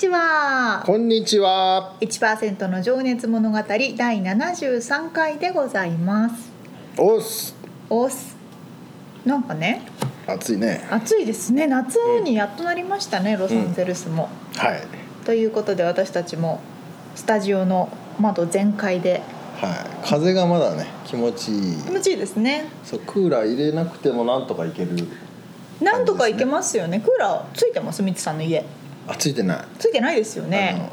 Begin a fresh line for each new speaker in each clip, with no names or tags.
ちは
こんにちは。
1%の情熱物語第73回でございます
おっす。
おっすなんかね
暑いね。
暑いですね夏にやっとなりましたね、ロサンゼルスも、
はい。
ということで私たちもスタジオの窓全開で
はい。風がまだね、気持ちいい。
気持ちいいですね
そう、クーラー入れなくてもなんとかいける。
なんとかいけますよねクーラーついてます？みつさんの家
あ、ついてない。
ついてないですよ
あ
ね
の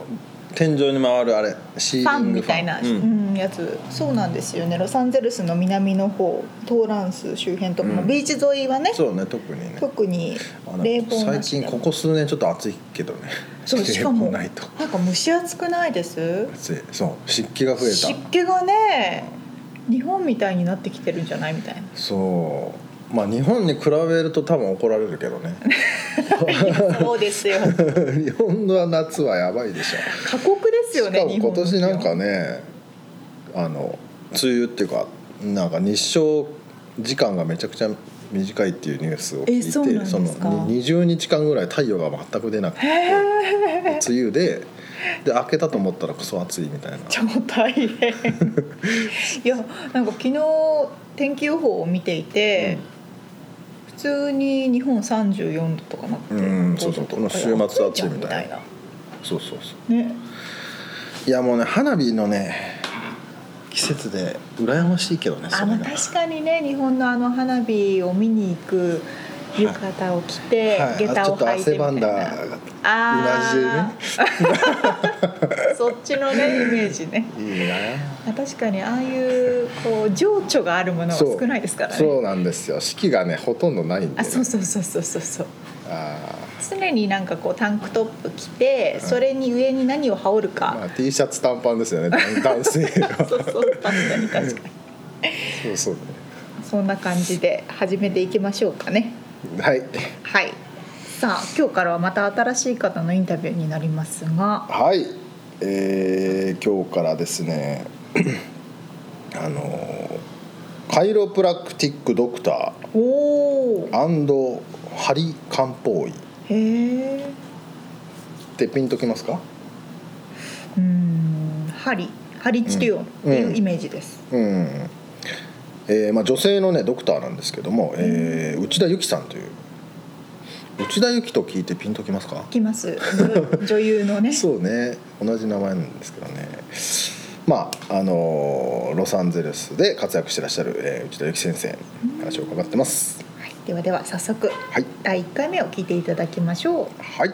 天井に回るあれ、シ
ファ
ーリング
ンみたいな、
う
うん
ん。
やつそうなんですよねロサンゼルスの南の方トーランス周辺とかも、
うん
ビーチ沿いはね
そうね、特にね。
特に冷房な
最近ここ数年ちょっと暑いけどね。
そうしかも
な
んか蒸し暑くないです？
暑い。そう、湿気が増え
湿
た。
気がね日本みたいになってきてるんじゃない？みたいな
そう。まあ日本に比べると多分怒られるけどね。
そうですよ。
日本の夏はやばいでしょ。
過酷ですよね
今年なんかねあの梅雨っていうかなんか日照時間がめちゃくちゃ短いっていうニュースを聞いて
えそうなんですか？
の20日間ぐらい太陽が全く出なくて。
へ
梅雨でで明けたと思ったらクソ暑いみたいな。
超大変。いやなんか昨日天気予報を見ていて、普通に日本34度とかなって、
うんそうそう
5度とか
この週末暑いみたいな。
な。
そうそうそう。
ね
いやもうね花火のね季節で羨ましいけどねそ
あの確かにね日本のあの花火を見に行く浴衣を着て、
はい、
下駄を履いてみたい
汗ばんだ
な
うなじでね
あー そっちのねイメージね。
いいな。
あ確かにああいうこう情緒があるものは少ないですからね。
そうなんですよ。四季がねほとんどないんで、ね、
あそうそうそうそうそうそう。
あ
常になんかこうタンクトップ着てそれに上に何を羽織るか、
ーまあ T シャツ短パンですよね。男 男性は。
そうそう確かに確かに。
そうそう。
そんな感じで始めていきましょうかね
ねはい。
はい。さあ今日からはまた新しい方のインタビューになりますが。
はい。えー、今日からですね あのカイロプラクティックドクタ
おお
ーハリ漢方医
へえ
ってピンときますか？
うん針。針治療っていうイメージです、
うんえーまあ、女性のねドクターなんですけども、えー内田有紀さんという。内田有紀と聞いてピンときますか？
きます。女 女優のね。
そうね。同じ名前なんですけどね。まああのロサンゼルスで活躍してらっしゃる、えー内田有紀先生に話を伺ってます。
はい、ではでは早速
はい。
第1回目を聞いていただきましょう。
はいはい、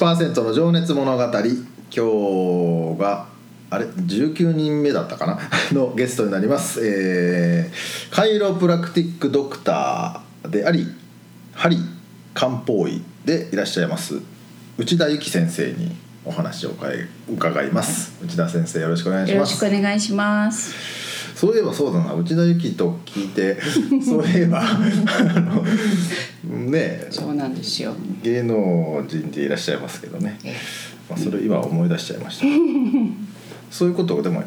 1%の情熱物語。今日があれ？19人目だったかな？のゲストになります、えー、カイロプラクティックドクターであり針漢方医でいらっしゃいます。内田由紀先生にお話を伺います。内田先生よろしくお願いします。
よろしくお願いします。
そういえばそうだな内田有紀と聞いて そういえばね
そうなんですよ。
芸能人でいらっしゃいますけどね、
え
まあ、それ今思い出しちゃいました そういうことをでも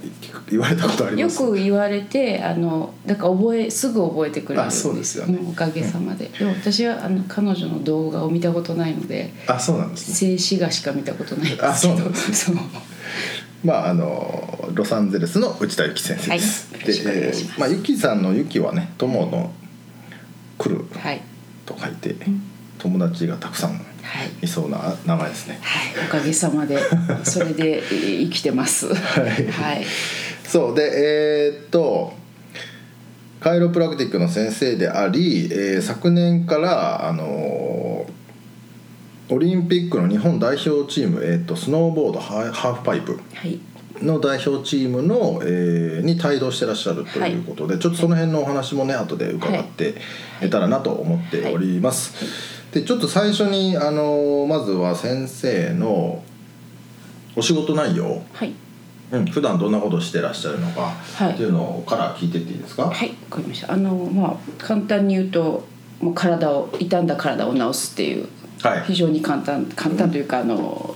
言われたことあり
よ
ます？
く言われて、あの、だから覚え、すぐ覚えてくれるん
あそうですよね
おかげさまで。でも、私は、あの、彼女の動画を見たことないので。
あそうなんですね
静止画しか見たことないんですけど。
あそうなんです
そう。
まああのロサンゼルスの内田由紀先生です。
はい。
で、えーまあ由紀さんの由紀はね友の来る
はい。
と書いて、友達がたくさん
はい。
いそうな名前ですね。
はい。おかげさまで それでえー生きてます。
い。
はい。
そう。でえーっとカイロプラクティックの先生であり、えー昨年からあのーオリンピックの日本代表チーム、えーっとスノーボードハーフパイプ
はい。
の代表チームの、えーに帯同してらっしゃるということで、ちょっとその辺のお話もね後で伺ってい。たらなと思っております。でちょっと最初にあのまずは先生のお仕事内容、
はい。
うん、普段どんなことしてらっしゃるのか
はい。
っていうのから聞いてっていいですか？
はいわかりました。あのまあ簡単に言うともう体を傷んだ体を治すっていう
はい
非常に簡単簡単というかあの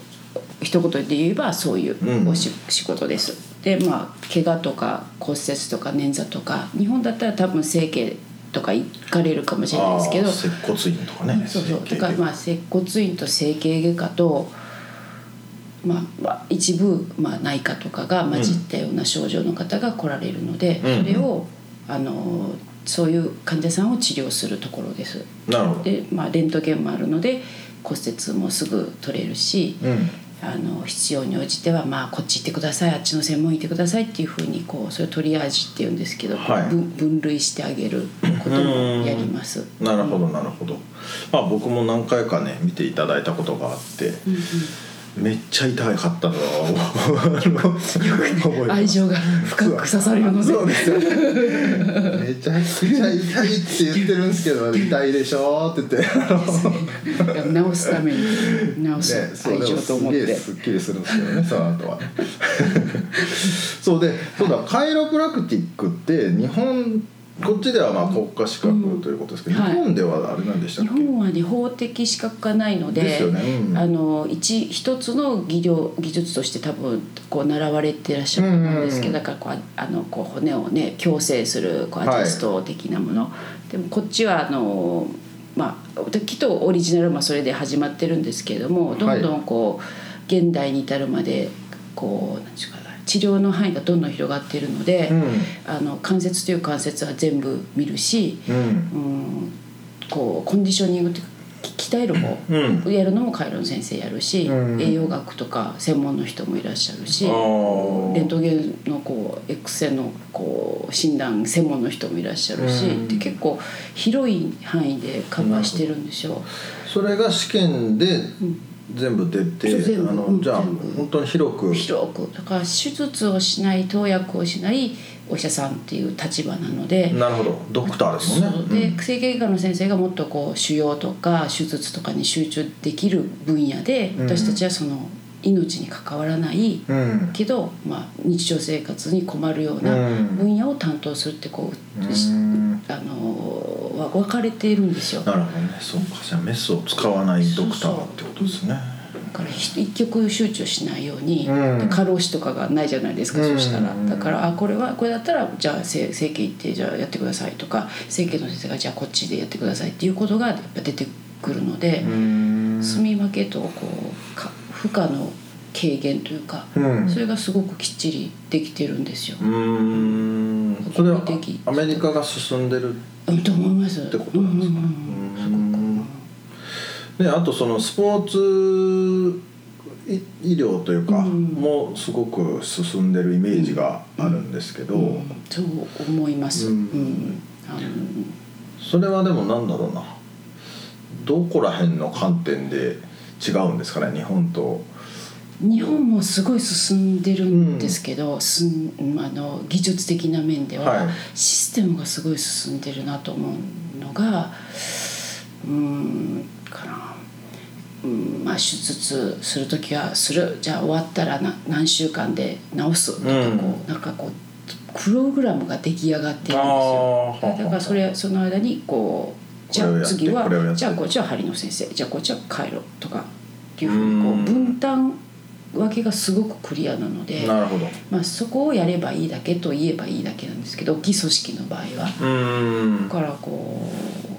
一言で言えばそういう
うん。
おし、仕事です。でまあ怪我とか骨折とか捻挫とか日本だったら多分整形とか行かれるかもしれないですけど
接骨院とかね。
そうそう。
整形
だからまあ接骨院と整形外科と、まあまあ、一部、まあ、内科とかが混じったような症状の方が来られるので、
うん。
それをあのそういう患者さんを治療するところです。
なるほど。
で、まあ、レントゲンもあるので骨折もすぐ取れるし、
うん。
あの必要に応じては、まあ、こっち行ってくださいあっちの専門医行ってくださいっていうふうにこうそれをトリアージっていうんですけど、
はい
分分類してあげることもやります。
なるほどなるほど。まあ僕も何回かね見ていただいたことがあって、めっちゃ痛かったのは
愛情が深く刺さるので
そうですよね。めちゃくちゃ痛いって言ってるんですけど 痛いでしょって言って。あの
直すために直す
ね、
愛情と思って、
すっきりするんですけどねその後は。そうでそうだカイロプラクティックって日本こっちではまあ国家資格ということですけど、
うん。はい
日本ではあれなんでしたっ
日
け、
本はね法的資格がないので
ね。うん。
あの一一つの技量技術として多分こう習われてらっしゃると思うんですけど、
うん
だからこうああのこう骨をね矯正するこう
はい。
アジャスト的なもの、でもこっちはあのまあきっとオリジナルもそれで始まってるんですけれどもどんどんこう現代に至るまでこうなんていうかな治療の範囲がどんどん広がっているので、
うん。
あの関節という関節は全部見るし、
うん。
うん、こうコンディショニングってき鍛える方、
うん。
やるのもカイロの先生やるし、
うん。
栄養学とか専門の人もいらっしゃるしレントゲンのこう X 線のこう診断専門の人もいらっしゃるし、
うん。
で結構広い範囲でカバーしてるんですよ。
それが試験で全部出て、あの
うん。
じゃあ本当に広く。
広く。だから手術をしない投薬をしないお医者さんっていう立場なので。
なるほど。ドクターですもんね。
そう。で整形外科の先生がもっとこう腫瘍とか手術とかに集中できる分野で、
うん。
私たちはその命に関わらないけど、まあ、日常生活に困るような
うん。
分野を担当するってこう、
うん。
あのわ分かれているんですよ。
なるほどね。そうか。じゃあメスを使わないドクターってことですね。
だからひ一極集中しないように、過労死とかがないじゃないですか、
うん。
そしたら。だからあこれはこれだったらじゃあ整整形行ってじゃあやってくださいとか整形の先生がじゃあこっちでやってくださいっていうことがやっぱ出てくるので、
うん。
住み分けとこうか負荷の軽減というか、
うん。
それがすごくきっちりできてるんですよ。
うん。それはアメリカが進んでる
うんと思います。
ってことなんです。か
うんうんうん。
であとそのスポーツ医医療というか、
うん。
もすごく進んでるイメージがあるんですけど、
うん。そう思います。
う
うん。
それはでもなんだろうな。どこら辺の観点で違うんですかね日本と。
日本もすごい進んでるんですけど、すんあの技術的な面では、
はい。
システムがすごい進んでるなと思うのがうんかな、うんまあ、手術する時はする。じゃあ終わったらな何週間で治すとか
うん。
こう、なんかこうプログラムが出来上がってるんですよ。だからそれその間にこうじゃあ次はじゃあこっちは針の先生じゃあこっちは回路とかっていうふうにこ
う
分担分けがすごくクリアなので、まあ、そこをやればいいだけと言えばいいだけなんですけど大きい組織の場合は。
うん。
だからこう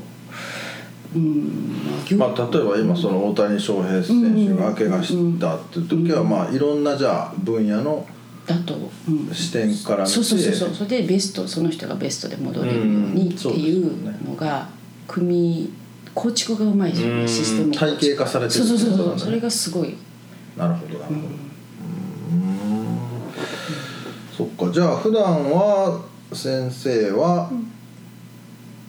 うんまあ
まあ、例えば今その大谷翔平選手が怪我したっていう時は、まあ、いろんなじゃあ分野の
だと、うん、
視点から見て。
そうそうそうそう。それでベストその人がベストで戻れるようにっていうのが組み構築がうまいですよ
うん
ねシステム
体系化されてる。
そうそうそうそうそれがすごい。
なるほどなるほど。うん。そっかじゃあ普段は先生は、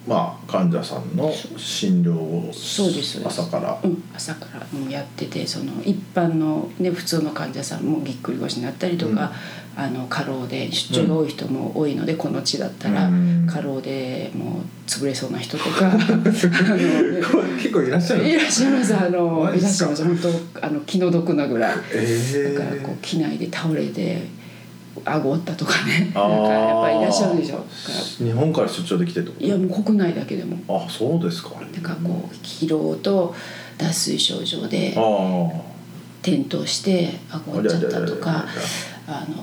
まあ患者さんの診療を
そうです
朝から。
うん、朝からうんやっててその一般の、ね、普通の患者さんもぎっくり腰になったりとか、あの過労で出張が多い人も多いので、この地だったら
うん。
過労でもう潰れそうな人とか あの
結構いらっしゃる。
いらっしゃいます。あのいらっしゃいます。本当あの気の毒なぐらい。
え
だからこう
え
機内で倒れて顎折ったとかね。なんかやっぱりいらっしゃるでしょ
日本から出張できてと？
いやもう国内だけでも。
あそうですか。
なんかこう疲労と脱水症状で転倒して顎折っちゃったとか
あ
あの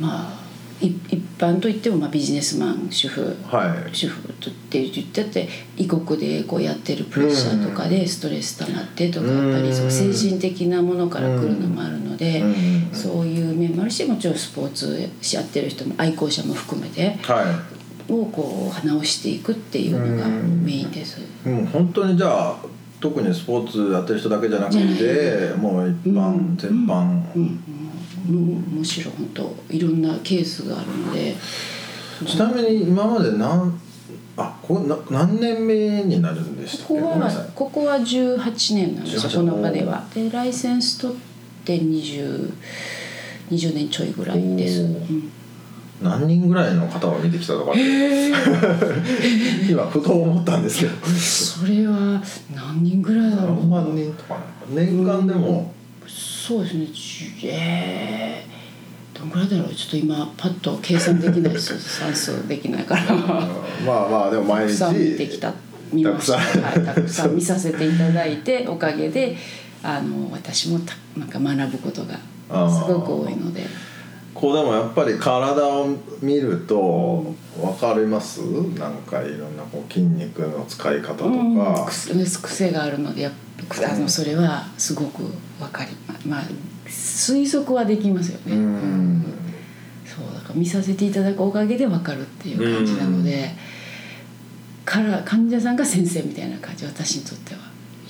まあい一般といってもまあビジネスマン主婦
はい。
主婦とって言ってて異国でこうやってるプレッシャーとかでストレス溜まってとか
うん
やっぱりそう精神的なものから来るのもあるので
うんうん
そういう面もあるしもちろんスポーツしやってる人も愛好者も含めて
は
をこう直していくっていうのが
うん
メインです。
いもう本当にじゃあ特にスポーツやってる人だけじゃなくてもう一般、
うん
全般、
うん、もうむしろ本当いろんなケースがあるので。
ちなみに今まで何あこれな何年目になるんでしたっ
ここはい。ここは18年なんですよ
18
この場では。でライセンス取って20 20年ちょいぐらいです。うん。
何人ぐらいの方を見てきたとかって。今ふと思ったんですけど。
それは何人ぐらいだろう。
何万人とかな年間でも
そうですね。えーどんぐらいだろう。ちょっと今パッと計算できない。です算数できないから。た
まあまあでも毎日。
くさん見てきた見ました
たくさん。
はい、たくさん見させていただいておかげであの私もたなんか学ぶことがすごく多いので。
こうでもやっぱり体を見ると分かります？なんかいろんなこう筋肉の使い方とか、
うん。癖癖があるのでやっぱあのそれはすごく分かりままあ推測はできますよね。
うん。
そうだから見させていただくおかげで分かるっていう感じなので、から患者さんが先生みたいな感じ私にとっては。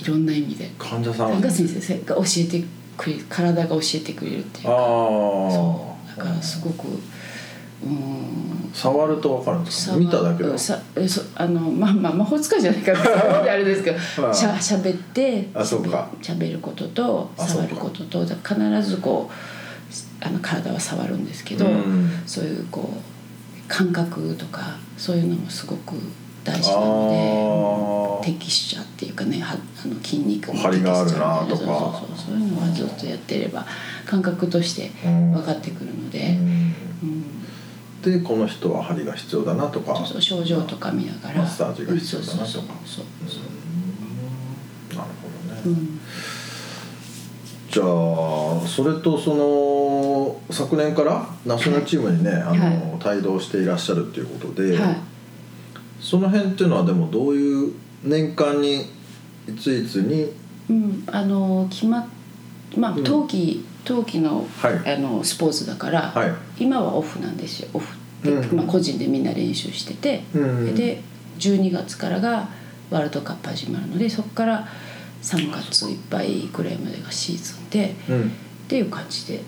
いろんな意味で。
患者さん
が先生が教えてくれ体が教えてくれるっていう
あ
か。
あ
そう。だからすごくうん。
触ると分かるんですか見ただけで
えそあのまあまあ魔法使いじゃないからあれですけど
まあ。
しゃしゃべって
あそうか。
しゃべることと触ることと必ずこうあの体は触るんですけど、
うん。
そういうこう感覚とかそういうのもすごく大事なの
あ
で適者っていうかねはあの筋肉
張りがあるなとか。
そうそうそうそう。いうのはずっとやってれば感覚として
うん。
分かってくるので、
うん
うん
でこの人は針が必要だなとか
そうそう症状とか見ながら。
マッサージが必要だなとか。なるほどね、
そううん。
じゃあそれとその昨年からナショナルチームにね、あの帯同していらっしゃるっていうことで、
はい。
その辺っていうのはでもどういう年間にいついつに
うん、あの決まっまあ
うん。
冬季、冬季の,、
はい。
あのスポーツだから、
はい。
今はオフなんですよ。オフで、
うん。
まあ、個人でみんな練習してて、
うん。
で12月からがワールドカップ始まるのでそこから3月いっぱいぐらいまでがシーズンで
うん。
っていう感じで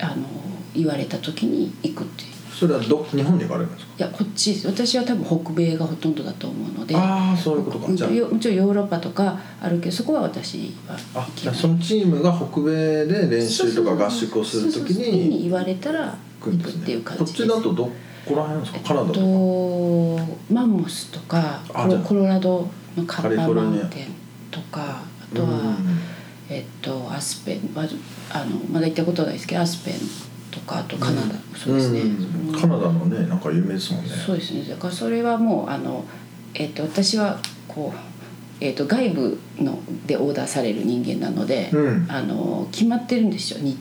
あの言われた時に行くっていう。
それはど日本に行かれるんですか？
いやこっち私は多分北米がほとんどだと思うので。
ああそういうことか。
うん
じゃ
よもちろんヨーロッパとかあるけどそこは私は
あそのチームが北米で練習とか合宿をするときに
言われたら行くっ
行くんですね。
ていう感じ
こっちだとどこら辺ですか？カナダとか、
えっとマンモスとかコロコロラドのカッパマウンテンとかあとは、えっとアスペンはあのまだ行ったことないですけどアスペンとかあとカナダ、そうですね、
うん。
うん
カナダのねなんか有名ですもんね。
そうですね。だからそれはもうあの、えっと私はこう、えっと外部のでオーダーされる人間なので、
うん。
あの決まってるんですよ。に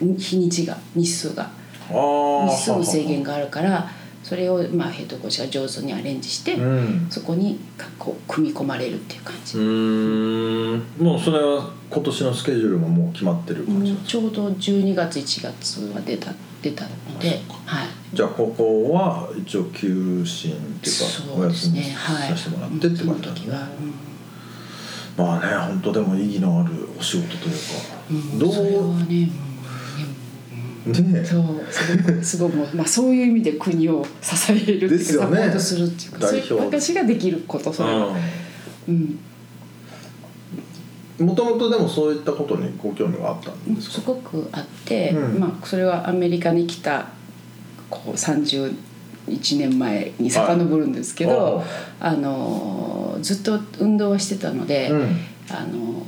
日にちが日数が日数の制限があるからそれを、まあ、ヘッドコーチが上手にアレンジして、
うん。
そこにこう組み込まれるっていう感じ、
うーん。もうそれは今年のスケジュールももう決まってる感じ
ちょうど12月1月は出た出たので、はい、
じゃあここは一応休診っていうか
そうですねはい
させてもらってって感じなんですね。
時は、
まあね本当でも意義のあるお仕事というか、
うんうん、
どう
ね
ね。
そうすごくすごくまあ、そういう意味で国を支えるっていうか
ね。
サポートするっていうかそれ
代表
私ができることそれは、うん、
もともとでもそういったことにご興味があったんです
す
か
ごくあって、
うん。
まあ、それはアメリカに来たこう31年前に遡るんですけど、
はい。
あのずっと運動はしてたので、
うん
あの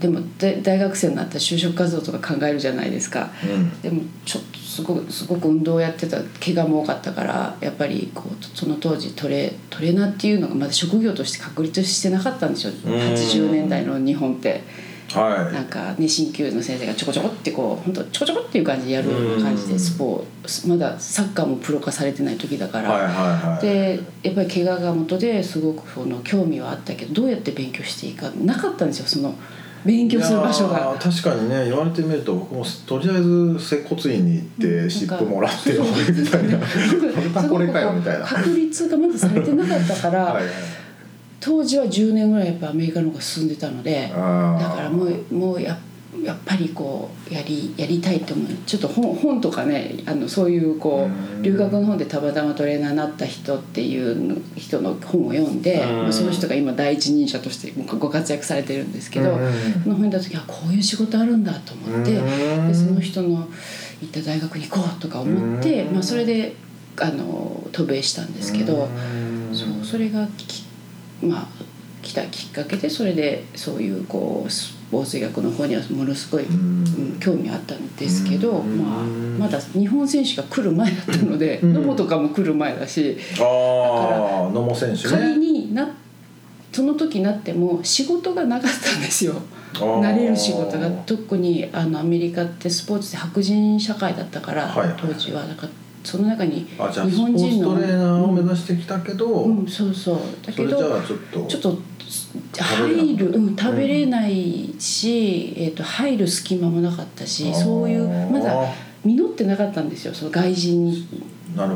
でもで大学生になったら就職活動とか考えるじゃないですか。
うん
でもちょっとすごくすごく運動をやってた怪我も多かったからやっぱりこうその当時トレトレーナーっていうのがまだ職業として確立してなかったんですよ
うん
80年代の日本って。
は
なんかね鍼灸の先生がちょこちょこってこう本当ちょこちょこっていう感じでやるような感じ
うん
でスポーツまだサッカーもプロ化されてない時だから、
いはいはいはい。
でやっぱり怪我が元ですごくその興味はあったけどどうやって勉強していいかなかったんですよその勉強する場所が。
ー確かにね言われてみると僕もとりあえず接骨院に行って湿布もらってみたいな。これかこれかよみたいな。
確立がまだされてなかったから、
はいはい
当時は10年ぐらいやっぱアメリカの方が進んでたのでだからもうもうややっぱりこうやりやりたいと思う。ちょっと本本とかねあのそういうこ
う
留学の本でたまたまトレーナーになった人っていうの人の本を読んで、
うん。
まあ、その人が今第一人者としてご活躍されてるんですけど、
うん。
その本読んだ時はこういう仕事あるんだと思って、
うん。
でその人の行った大学に行こうとか思って、
うん。
まあ、それであの渡米したんですけど。
うん。
そうそれがきまあ来たきっかけでそれでそういうこうスポーツ医学の方にはものすごい、
ん。
うん興味あったんですけど、
うん。
まあ、まだ日本選手が来る前だったので、
うん。
野茂とかも来る前だし
ああ野茂選手
仮
ね
になその時なっても仕事がなかったんですよ。
あー。
なれる仕事が。特にあのアメリカってスポーツで白人社会だったから、
はいはい。
当時は。だからその中に日本人の
トレーナーを目指してきたけど、
うん、そうそう。だけど
それじゃあちょっと
ちょっと入る、うん、食べれないし、えー、と入る隙間もなかったしそういうまだ実ってなかったんですよその外人に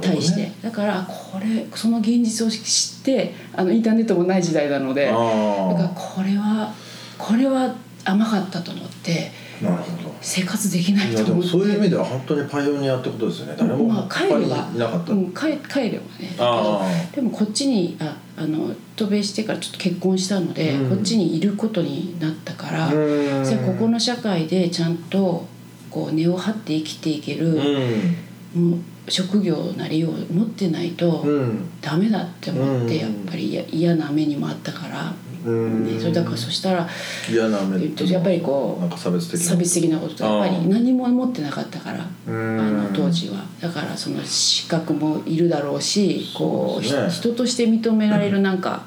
対して、だからこれその現実を知ってあのインターネットもない時代なのでだから
あ
これはこれは甘かったと思って
あなるほど。
生活できないと思って。
そういう意味では本当にパイオニアってことですよね。誰も
まあ帰れば
なかった、
うん、帰帰ればねでもこっちにああの渡米してからちょっと結婚したので、
うん。
こっちにいることになったから、じゃあここの社会でちゃんとこう根を張って生きていける、もう職業なりを持ってないと
うん。うん
ダメだって思って、
うん。
やっぱりや嫌な目にもあったから、それだからそしたら
嫌な目って
やっぱりこう
なんか差別的な。
差別的なことやっぱり何も持ってなかったから。
う
あ
ん
の当時は。だからその資格もいるだろうしこう人として認められるなんか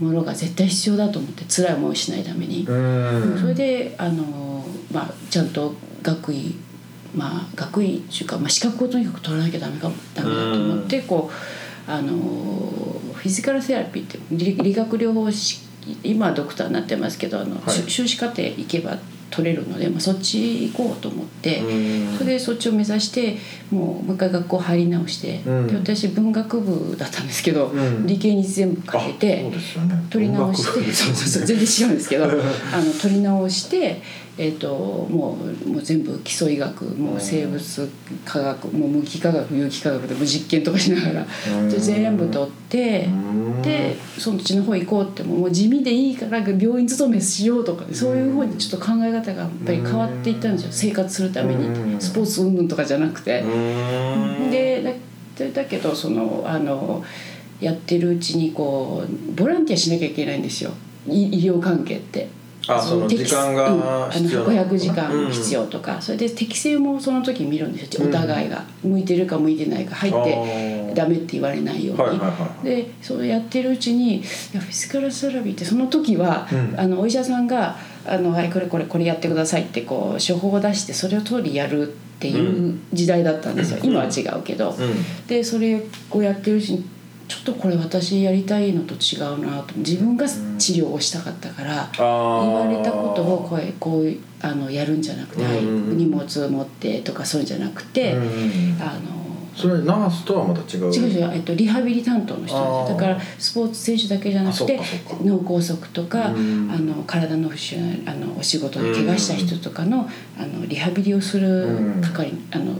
ものが絶対必要だと思って辛い思いをしないために、
うん。
それであの、まあ、ちゃんと学位まあ学位っていうか、まあ、資格をとにかく取らなきゃダメかもダメだと思ってこうあのフィジカルセラピーって理理学療法士今はドクターになってますけどあの、
はい。
修修士課程行けば取れるので、まあ、そっち行こうと思って。
うん。
それでそっちを目指してもうもう一回学校入り直して、
うん。
で私文学部だったんですけど、
うん。
理系に全部変え
あそう
て
ね。
取り直してそうそうそう全然違うんですけど あの取り直して、えー、ともうもう全部基礎医学もう生物科学もう無機化学有機化学でもう実験とかしながら全部取って
うん。
でそっちの方行こうってもう地味でいいから病院勤めしようとかそういうふうにちょっと考え方がやっぱり変わっていったんですよ。生活するために
うん。
スポーツ云々とかじゃなくて。
うん。
でだけどそのあのやってるうちにこうボランティアしなきゃいけないんですよ。い医療関係って。
あその時間が必要なの
500時間必要とか、それで適性もその時見るんですよ。お互いが、向いてるか向いてないか入ってダメって言われないように。
はいはいはい
でそれやってるうちにいやフィジカルセラピーってその時は、
うん。
あのお医者さんがあの「はいこれこれこれやってください」ってこう処方を出してそれを通りやるっていう時代だったんですよ、今は違うけど、
うん。
でそれをやってるしちょっとこれ私やりたいのと違うなと。自分が治療をしたかったから、言われたことをこうこうあのやるんじゃなくて、荷物を持ってとかそういうんじゃなくて、
うん
あの
それナースとはまた違う？
違う違う、えっと、リハビリ担当の人。だからスポーツ選手だけじゃなくて脳梗塞とか、
うん。
あの体の不自由なあのお仕事で怪我した人とかの,、あのリハビリをする係、あの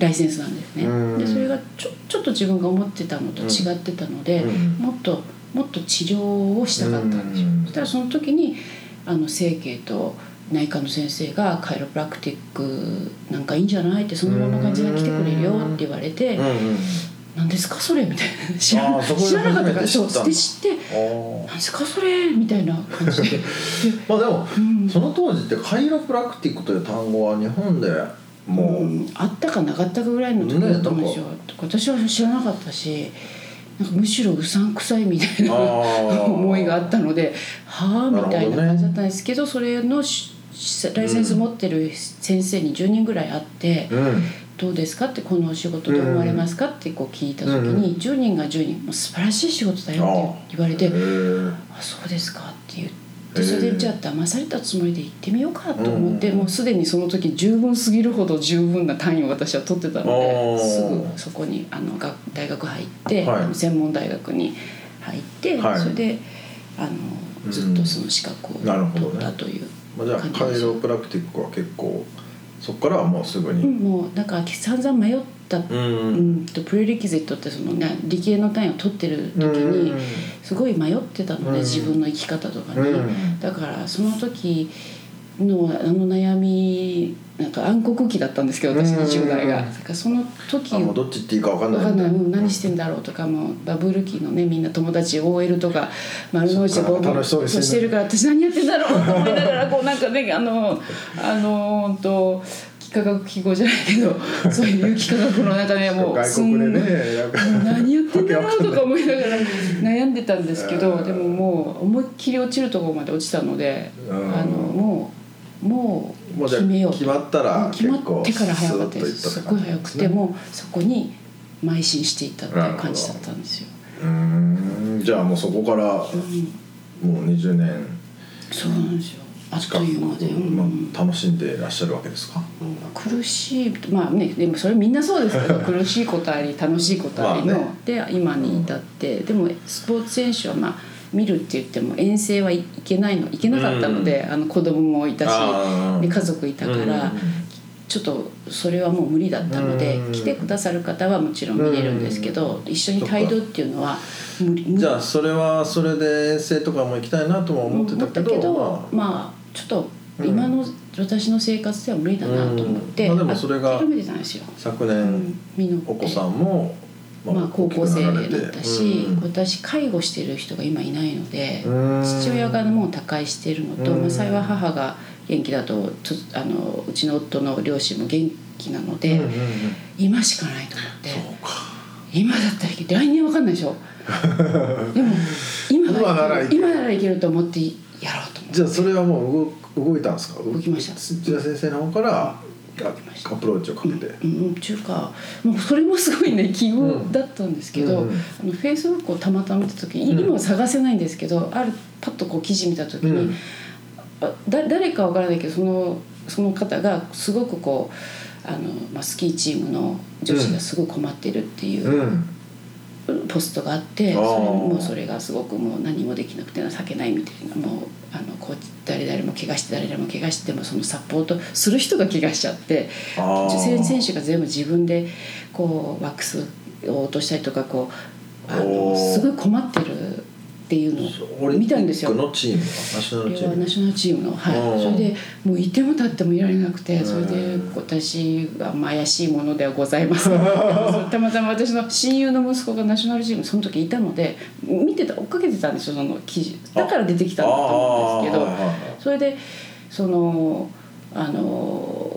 ライセンスなんですね。
うん。
でそれがちょちょっと自分が思ってたのと違ってたので、
うん。
もっともっと治療をしたかったんですよ。
う。ん。
そしたらその時にあの整形と内科の先生がカイロプラクティックなんかいいんじゃないってそのまま感じで来てくれるよって言われて。何ですかそれみたいな。知らなかったからそう
初めて知っ
て何ですかそれみたいな感じでで。
まあでも、
うん。
その当時ってカイロプラクティックという単語は日本でもう、
うんあったかなかったかぐらいの時だと思うんですよ、私は知らなかったしなんかむしろうさんくさいみたいな思いがあったのではあみたいな感じだったんですけどそれのしライセンス持ってる先生に10人ぐらい会って、
うん。
どうですかってこのお仕事どう思われますかってこう聞いた時に、10人が10人もう素晴らしい仕事だよって言われてあそうですかって言っ
へえ
てそれでじゃあ騙されたつもりで行ってみようかと思って、
うん
もうすでにその時十分すぎるほど十分な単位を私は取ってたの
あ
で
ー。
すぐそこにあの学大学入って、
はい。
専門大学に入って、
はい。
それであのずっとその資格を取ったという
まあ、じゃあカイロプラクティックは結構そこからはもうすぐに、
うん、もうだから散々迷った、
う
うんん、とプレレキゼットってそのね理系の単位を取ってる時にすごい迷ってたの
うん。
ね自分の生き方とかに、
うん。
だからその時のあの悩みなんか暗黒期だったんですけど私
うん
20代が。だからその時
あもうどっちっていいか分かんない。
わかんない。もう何
し
してんだろうとかもうバブル期のねみんな友達 OL とか丸の内でボーボ
楽しそうにして
るから私何やってんだろうと思いながら こうなんかねあのあのほんと幾何学記号じゃないけど そういう幾何学の中でもうすん
なんか
何言ってんだろうとか思いながら悩んでたんですけど
うん
でももう思いっきり落ちるところまで落ちたので
うん。
あのもうもう決めよう
決まったら
決まってから早かったです。すごい早くてもうそこに邁進していったっていう感じだったんですよ。
うーん。じゃあもうそこから
うん、
もう20年
そうなんですよ。あっという間で、うん。
まあ、楽しんでいらっしゃるわけですか？
苦しい。まあねでもそれみんなそうですけど 苦しいことあり楽しいことありの、
まあね。
で今に至って、でもスポーツ選手はまあ見るって言っても遠征はいけないのいけなかったので、あの子供もいたしで家族いたから、
うん
ちょっとそれはもう無理だったので、
うん
来てくださる方はもちろん見れるんですけど、一緒に帯同っていうのは無理
じゃあそれはそれで遠征とかも行きたいなとも思ってたけど
けど
まあ。
まあちょっと今の私の生活では無理だなと思って、
うん。まあでもそれが。昨年お子さんも、
まあ、高校生だったし、
うん。
私介護してる人が今いないので、
うん。
父親がもう他界しているのと、
うん。
まあ、幸い母が元気だとつあのうちの夫の両親も元気なので、今しかないと思って。今だったらいける来年わかんないでしょ。でも今
今ならいける。
今ならいけると思ってやろうと思って。
じゃあそれはもう動動いたんですか？
動きました。
土屋先生の方からあアプローチをかけて、
うんうん、ちゅうかもうそれもすごいね奇遇だったんですけど、
うん。
あのフェイスブックをたまたま見た時に、
うん。
今は探せないんですけどあるパッとこう記事見た時に、
うん。
誰かわからないけどそのその方がすごくこうあの、まあ、スキーチームの女子がすごい困ってるっていううんポストがあって、それもうそれがすごくもう何もできなくて情けないみたいなもうあのこう誰々も怪我して誰々も怪我してもそのサポートする人が怪我しちゃって女性選手が全部自分でこうワックスを落としたりとかこうあのすごい困ってるっていうのを見たんですよ。
のチームナショナ
こ
ルチーム。
れはナショナルチームの、はい、
うん。
それでもういても立ってもいられなくてそれで
うん
私はまあ怪しいものではございます。たまたま私の親友の息子がナショナルチームその時いたので見てた追っかけてたんですよその記事。だから出てきたんだと思うんですけどそれでそのあの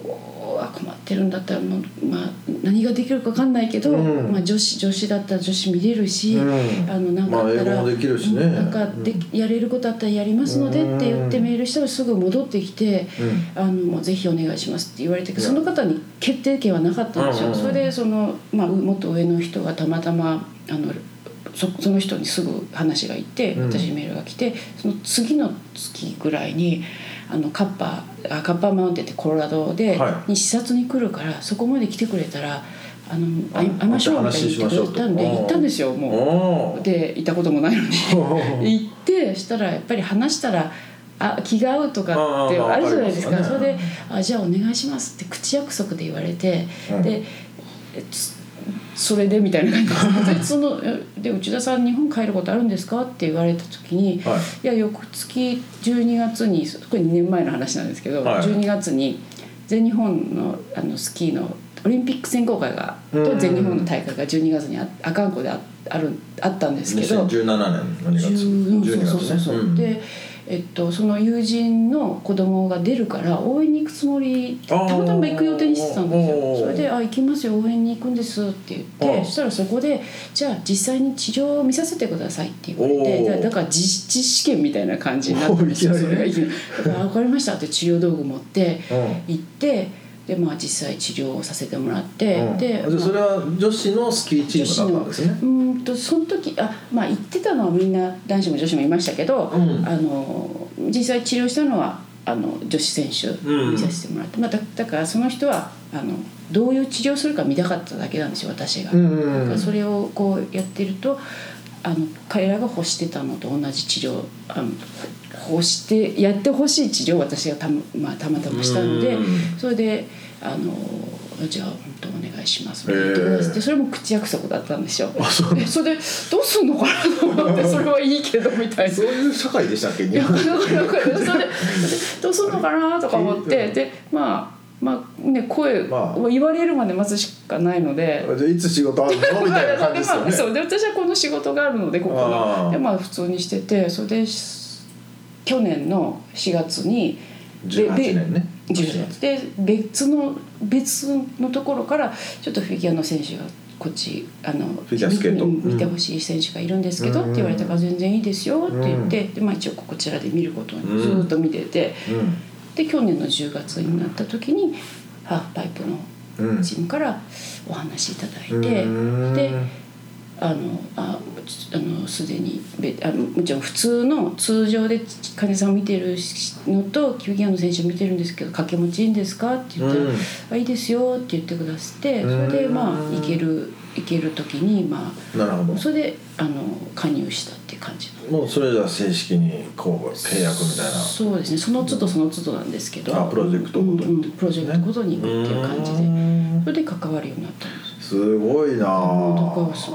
てるんだったらもう、まあ、何ができるか分かんないけど、
うん。
まあ、女子女子だったら女子見れるし、
うん。
あのなんかあったら、
まあできるしね。
うんなんかでやれることあったらやりますのでって言って
うん
メールしたらすぐ戻ってきて。
うん。
あのもうぜひお願いしますって言われてその方に決定権はなかったんですよ、それでその、まあ、もっと上の人がたまたまあのそその人にすぐ話がいって
うん。
私にメールが来てその次の月ぐらいにあのカッパあカッパマウンテンってコロラドで、
はい。
に視察に来るからそこまで来てくれたらあの
あ
会いましょうみたいに言ってくれたんで行ったんですよも
お
う。で行ったこともないのに。行ってしたらやっぱり話したらあ気が合うとかって
あ
るじゃないですか。
ね
それであ「じゃあお願いします」って口約束で言われて、
うん。
でそれでみたいな感じでそのえで内田さん日本帰ることあるんですか?」って言われた時に「
はい。
いや翌月12月にこれ2年前の話なんですけど、
はい。
12月に全日本のあのスキーのオリンピック選考会が
うん。
と全日本の大会が12月にあ阿寒湖でああるあったんですけど。
2017年の2月。
10
12
そうそうそうそう、
月ね。うん。
で、えっと、その友人の子供が出るから応援に行くつもりたまたま行く予定にしてたんですよ。それで「あ行きますよ応援に行くんです」って言ってそしたらそこで「じゃあ実際に治療を見させてください」って言われてだだから実地試験みたいな感じになったんですよ。それがいきなりだからあ「分かりました」って治療道具持って
うん。
行ってでまあ実際治療をさせてもらって、
うん。
で
じゃあそれは女子のスキーチームだったんですね。
うーんとその時あまあ行ってたのはみんな男子も女子もいましたけど、
うん。
あの実際治療したのはあの女子選手
うん。
見させてもらって、まあ、だだからその人はあのどういう治療するか見たかっただけなんですよ私が。
うん
それをこうやってるとあの彼らが欲してたのと同じ治療あの欲してやってほしい治療を私がた,、まあ、たまたましたので
うん。
それであのじゃあ本当お願いしますって言ってくださってそれも口約束だったんですよ。
あそう。
え それでどうすんのかなと思って それはいいけどみたいな。
そういう社会でしたっけ？
い
日本
やだかそれでどうすんのかなとか思ってでまあまあね声
まあ。
を言われるまで待つしかないので。
じゃあいつ仕事あるの？みたいな感じですよ
まあそ
ね
うで私はこの仕事があるのでここ
あー。
のでまあ普通にしててそれでし去年の4月にで
18年ね。
10月で別の別のところからちょっとフィギュアの選手がこっちあの
フィギュアスケート。
見見てほしい選手がいるんですけど、
うん。
って言われたから全然いいですよって言って、でまあ、一応こちらで見ることにずっと見てて、
うん。
で去年の10月になった時にハーフパイプの
うん。
チームからお話いただいて、
うん。
であのああのすでにべあもちろん普通の通常で金さんを見てるのとキューギアの選手を見てるんですけど掛け持ちいいんですか？って言ったら「
うん。
あいいですよ」って言ってくださってそ
うん。
れでまあ行ける行ける時にま
なるほど。
あそれであの加入したっていう感じの。
もうそれじゃ正式にこう契約みたいな。
そうですね。その都度その都度なんですけど。
あプロジェクトごとに。
うんうんプロジェクトごとに行くっていう感じで。
うん。
それで関わるようになったんです
すごいな。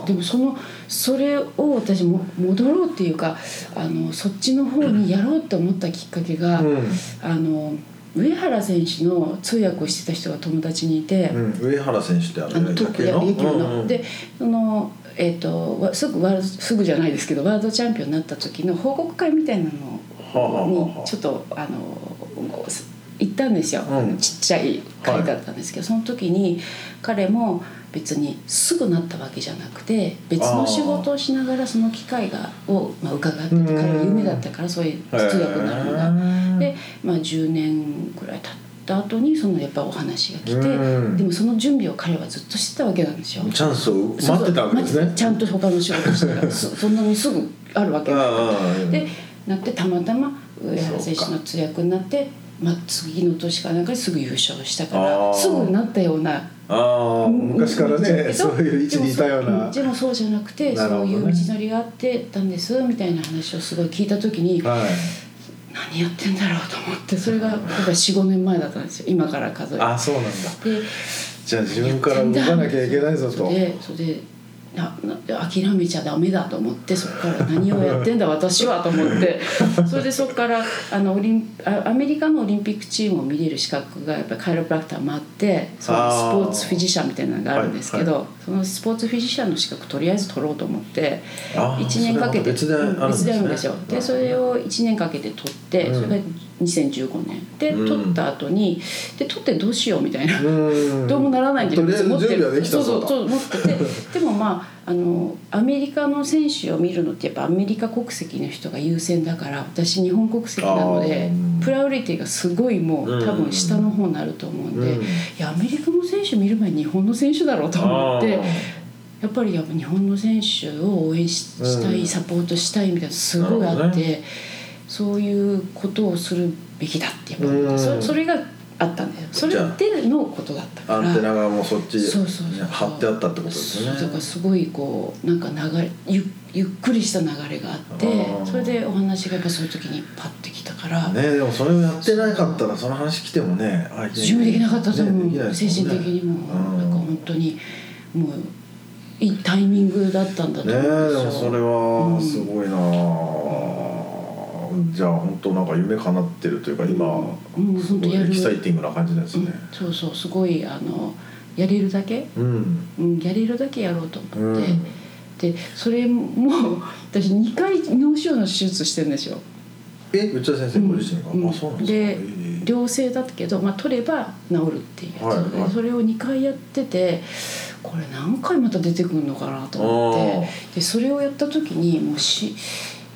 でもそのそれを私も戻ろうっていうかあのそっちの方にやろうと思ったきっかけが、
うん。
あの上原選手の通訳をしてた人が友達にいて、
うん、上原選手ってあ
あの野球の、
うんうん。
でそのえー、とわすぐワールドすぐじゃないですけどワールドチャンピオンになった時の報告会みたいなの
あ
にちょっとあの行ったんですよ、
うん。
ちっちゃい会だったんですけど、その時に彼も別にすぐなったわけじゃなくて別の仕事をしながらその機会がを、まあ、伺ってて
うん
彼は夢だったからそういう通訳になるのが。で、まあ、10年ぐらい経った後にそのやっぱお話が来て、
うん。
でもその準備を彼はずっとしてたわけなんですよ。
チャンスを待ってたわけですね。
そうそうちゃんと他の仕事してたから そそんなにすぐあるわけなでなってたまたま上原選手の通訳になって、まあ、次の年かなんかですぐ優勝したからすぐなったような。
ああ昔から
うん
ねそういう位置にいたような。
そでもそうじゃなくてそういう道のりがあってたんですみたいな話をすごい聞いた時に
はい。
何やってんだろうと思ってそれが45年前だったんですよ。今から数えて。
あそうなんだ。
で
じゃあ自分から動かなきゃいけないぞと。
でそれで諦めちゃダメだと思ってそこから何をやってんだ私はと思って。それでそこからあのオリンあアメリカのオリンピックチームを見れる資格がやっぱりカイロプラクターもあってそのスポーツフィジシャンみたいなのがあるんですけど、
はい
そのスポーツフィジシャンの資格とりあえず取ろうと思って。
あー。
1年かけて
別であるんですね。
別であるんですよ。でそれを1年かけて取って、
うん。
それが2015年で
うん。
取った後にで取ってどうしようみたいな、
うん。
どうもならないけど持ってる。
そうだ
そうそう持ってて。でもまああのアメリカの選手を見るのってやっぱアメリカ国籍の人が優先だから私日本国籍なのでプライオリティがすごいもう多分下の方になると思うんで、
うん。
いやアメリカの選手見る前に日本の選手だろうと思って。やっぱりやっぱ日本の選手を応援ししたい、
うん。
サポートしたいみたいなすごいあって、そういうことをするべきだってやっそそれがあったんだよ。それでのことだったから。
アンテナがもうそっち
そうそうそう
貼ってあったってことですよね。
そうだからすごいこうなんか流れゆゆっくりした流れがあってそれでお話がやっぱそういう時にパッてきたから、
ねでもそれをやってなかったらその話来てもね
準備できなかったと思う、
ね。
精神的にも、
うん。
なんか本当にもういいタイミングだったんだと
ね
思うん
で
ですよ。
もそれはすごいな、じゃあ本当なんか夢叶ってるというか今、
うん
すごいエキサイティングな感じですね。
うんそうそうすごいあのやれるだけ、
うん、
うん、やれるだけやろうと思って、
うん。
でそれも 私2回脳腫瘍の手術してるんですよ。
え内田先生ご自身が、
うん。
あそうなんですか。
良性だったけど、まあ、取れば治るっていうやつ、
はいはい。
それを2回やっててこれ何回また出てくるのかなと思って。でそれをやった時にもうし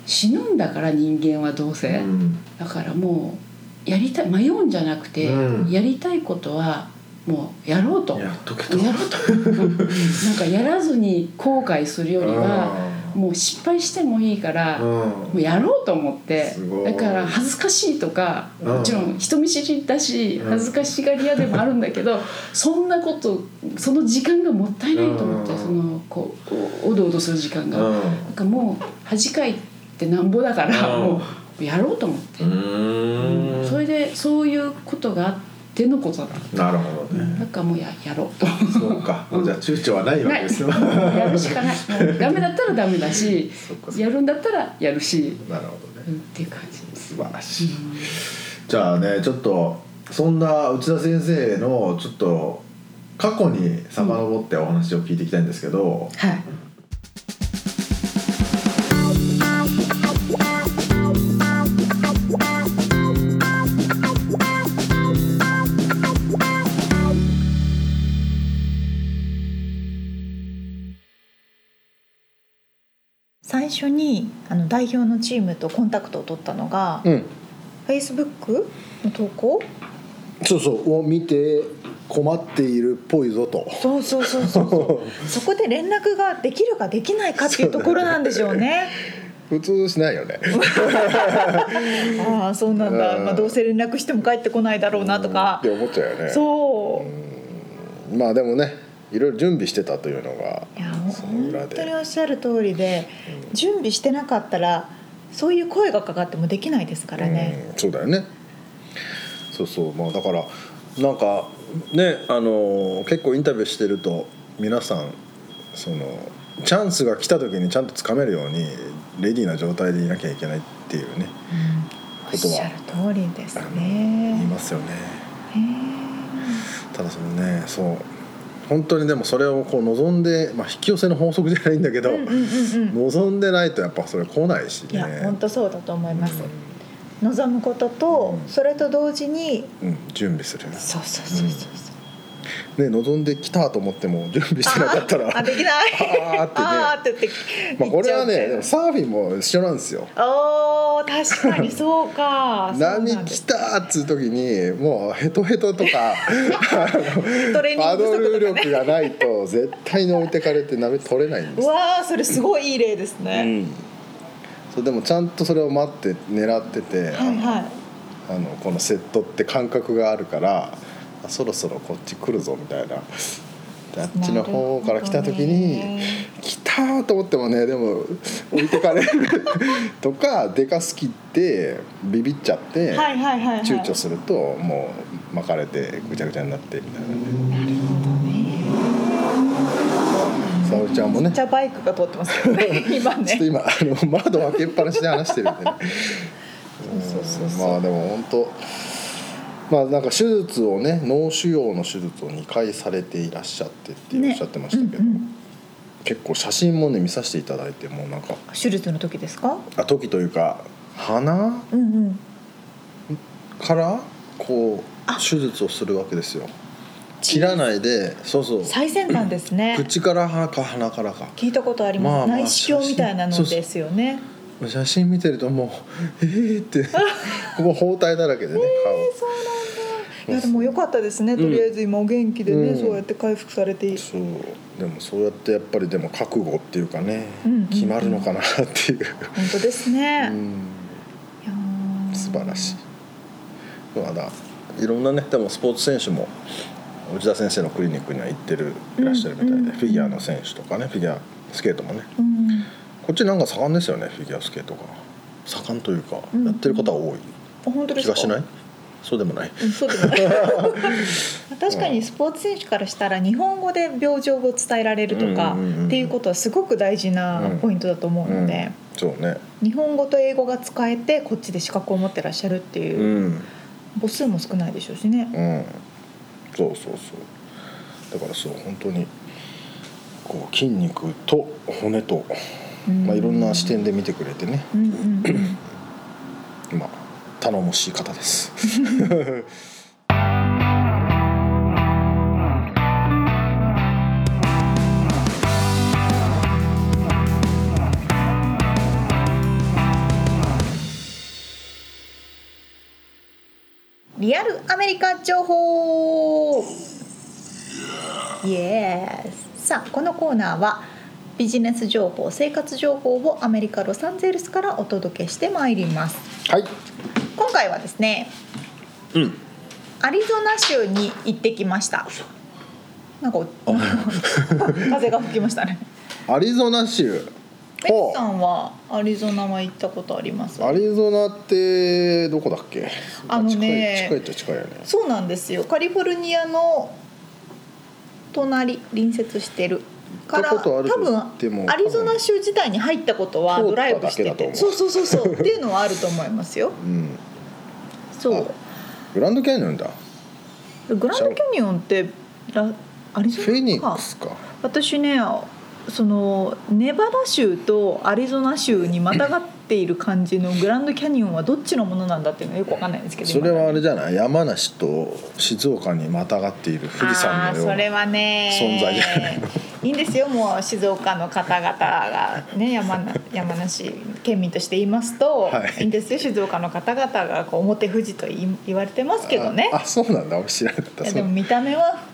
死ぬんだから人間はどうせ、
うん。
だからもうやりたい迷うんじゃなくて、
うん。
やりたいことはもうやろうと。
やっとけと。
やろうと。う んなんかやらずに後悔するよりはもう失敗してもいいから、
うん。
もうやろうと思って。だから恥ずかしいとか
うん。
もちろん人見知りだし
うん。
恥ずかしがり屋でもあるんだけど そんなことその時間がもったいないと思って
うん。
そのこうおおどおどする時間が。
うん。
なんかもう恥かいてなんぼだから
うん。
もうやろうと思って。
う。ーん。
それでそういうことがあってのことだった。
なるほどね。
なんかもうややろうと。
そうか、じゃあ躊躇はないわけですよ。
やるしかない。ダメだったらダメだしやるんだったらやるし、
なるほどね。
うんっていう感じです。
素晴らしい、じゃあねちょっとそんな内田先生のちょっと過去に遡ってお話を聞いていきたいんですけど、
はい初にあの代表のチームとコンタクトを取ったのが、
うん、
Facebook の投稿？
そうそうを見て困っているっぽいぞと。
そうそうそうそうそう。そこで連絡ができるかできないかっていうところなんでしょうね。
普通しないよね。
ああそうなんだ、
うん。
まあ、どうせ連絡しても帰ってこないだろうなとか。
って思っちゃうよね。
そう。
まあでもねいろいろ準備してたというのが
いや本当に
で
おっしゃる通りで準備してなかったらそういう声がかかってもできないですからね。
うんそうだよね。そうそう。まあだからなんかねあの結構インタビューしてると皆さんそのチャンスが来た時にちゃんとつかめるようにレディーな状態でいなきゃいけないっていうね
おっしゃる通りですね。
言いますよね。ただそのねそう本当にでもそれをこう望んで、まあ、引き寄せの法則じゃないんだけど、
うんうんうんうん。
望んでないとやっぱそれ来ないしね。
いや本当そうだと思います。望むことと
うん。
それと同時に
うん、うん準備する。ね
そうそうそうそうそう。
望んできたと思っても準備してなかったら
あできない。
あーってね
あーって言って
まあこれはねサーフィンも一緒なんですよ
おー確かにそうか。
波来たっつう時にもうヘトヘトとかあの
トレーニング
パドル力がないと絶対に置いてかれて波取れないんです
うわーそれすごいいい例です
う
ね。
んそうでもちゃんとそれを待って狙ってて、
はいはい。
あのこのセットって感覚があるからあそろそろこっち来るぞみたいなであっちの方から来た時に
なるほどね「
来た!」と思ってもねでも置いてかれる とかでかすぎてビビっちゃって。躊躇するともう巻かれてぐちゃぐちゃになってみたいなね。沙織ちゃんもね
ちゃバイクが通ってますね 今
ちょっと
ね。
今あの窓開けっぱなしで話してるんでね
そうそうそう
まあでも本当まあなんか手術をね脳腫瘍の手術を2回されていらっしゃってって
ね。
おっしゃってましたけど、
うんうん。
結構写真もね見させていただいてもうなんか
手術の時ですか？
あ時というか鼻？
うんうん。
からこう手術をするわけですよ。切らないでそうそう。
最先端ですね。
口から鼻か鼻からか。
聞いたことあります、
まあまあ
内視鏡みたいなのですよね。
写真。見てるともうえーって もう包帯だらけでね
そうなんだいやでも良かったですね。とりあえず今お元気でね、
うん。
そうやって回復されて。
顔そう。でもそうやってやっぱりでも覚悟っていうかね、
うんうんうん。
決まるのかなっていう、
本当ですね、
うん。素晴らしい。まだいろんなねでもスポーツ選手も内田先生のクリニックには行ってるいらっしゃるみたいで、
うんうん
フィギュアの選手とかねフィギュアスケートもね。
うん
こっちなんか盛んですよねフィギュアスケートが。盛んというか、
うん
やってる方が多い。
あ本当ですか？
気がしない？そうでもない。
うんそうでもない。確かにスポーツ選手からしたら日本語で病状を伝えられるとか
うんうんうん
っていうことはすごく大事なポイントだと思うので、
そうね。
日本語と英語が使えてこっちで資格を持ってらっしゃるっていうう、
ん。
母数も少ないでしょうしね。
うん。そうそうそう。だからそう本当にこう筋肉と骨と、
うん。
まあ、いろんな視点で見てくれてね。
うんうんうん。
まあ頼もしい方です。
リアルアメリカ情報。イエスさあこのコーナーはビジネス情報生活情報をアメリカ・ロサンゼルスからお届けしてまいります。
はい
今回はですね
うん。
アリゾナ州に行ってきました。なんか 風が吹きましたね。
アリゾナ州。
ベッさんはアリゾナは行ったことあります？
アリゾナってどこだっけ？
あのね
近い近いっちゃ近いよね。
そうなんですよ。カリフォルニアの隣隣接してるから多分アリゾナ州自体に入ったことはドライブしてて。そうそうそうそう。っていうのはあると思いますよ。
うん。
そう。
グランドキャニオンだ。
グランドキャニオンってラアリゾナ
フェニッ
か
クスか。
私ねそのネバダ州とアリゾナ州にまたがっている感じのグランドキャニオンはどっちのものなんだっていうのはよくわかんないんですけど
それはあれ
じ
じゃない？山梨と静岡にまたがっている富士山のような
それはね。
存在じゃないの。
いいんですよもう静岡の方々がね山な山梨県民として言いますと、
はい。
い、いんですよ。静岡の方々がこう表富士と言い言われてますけどね。
ああそうなんだ。俺知らなかった。
でも見た目は
うん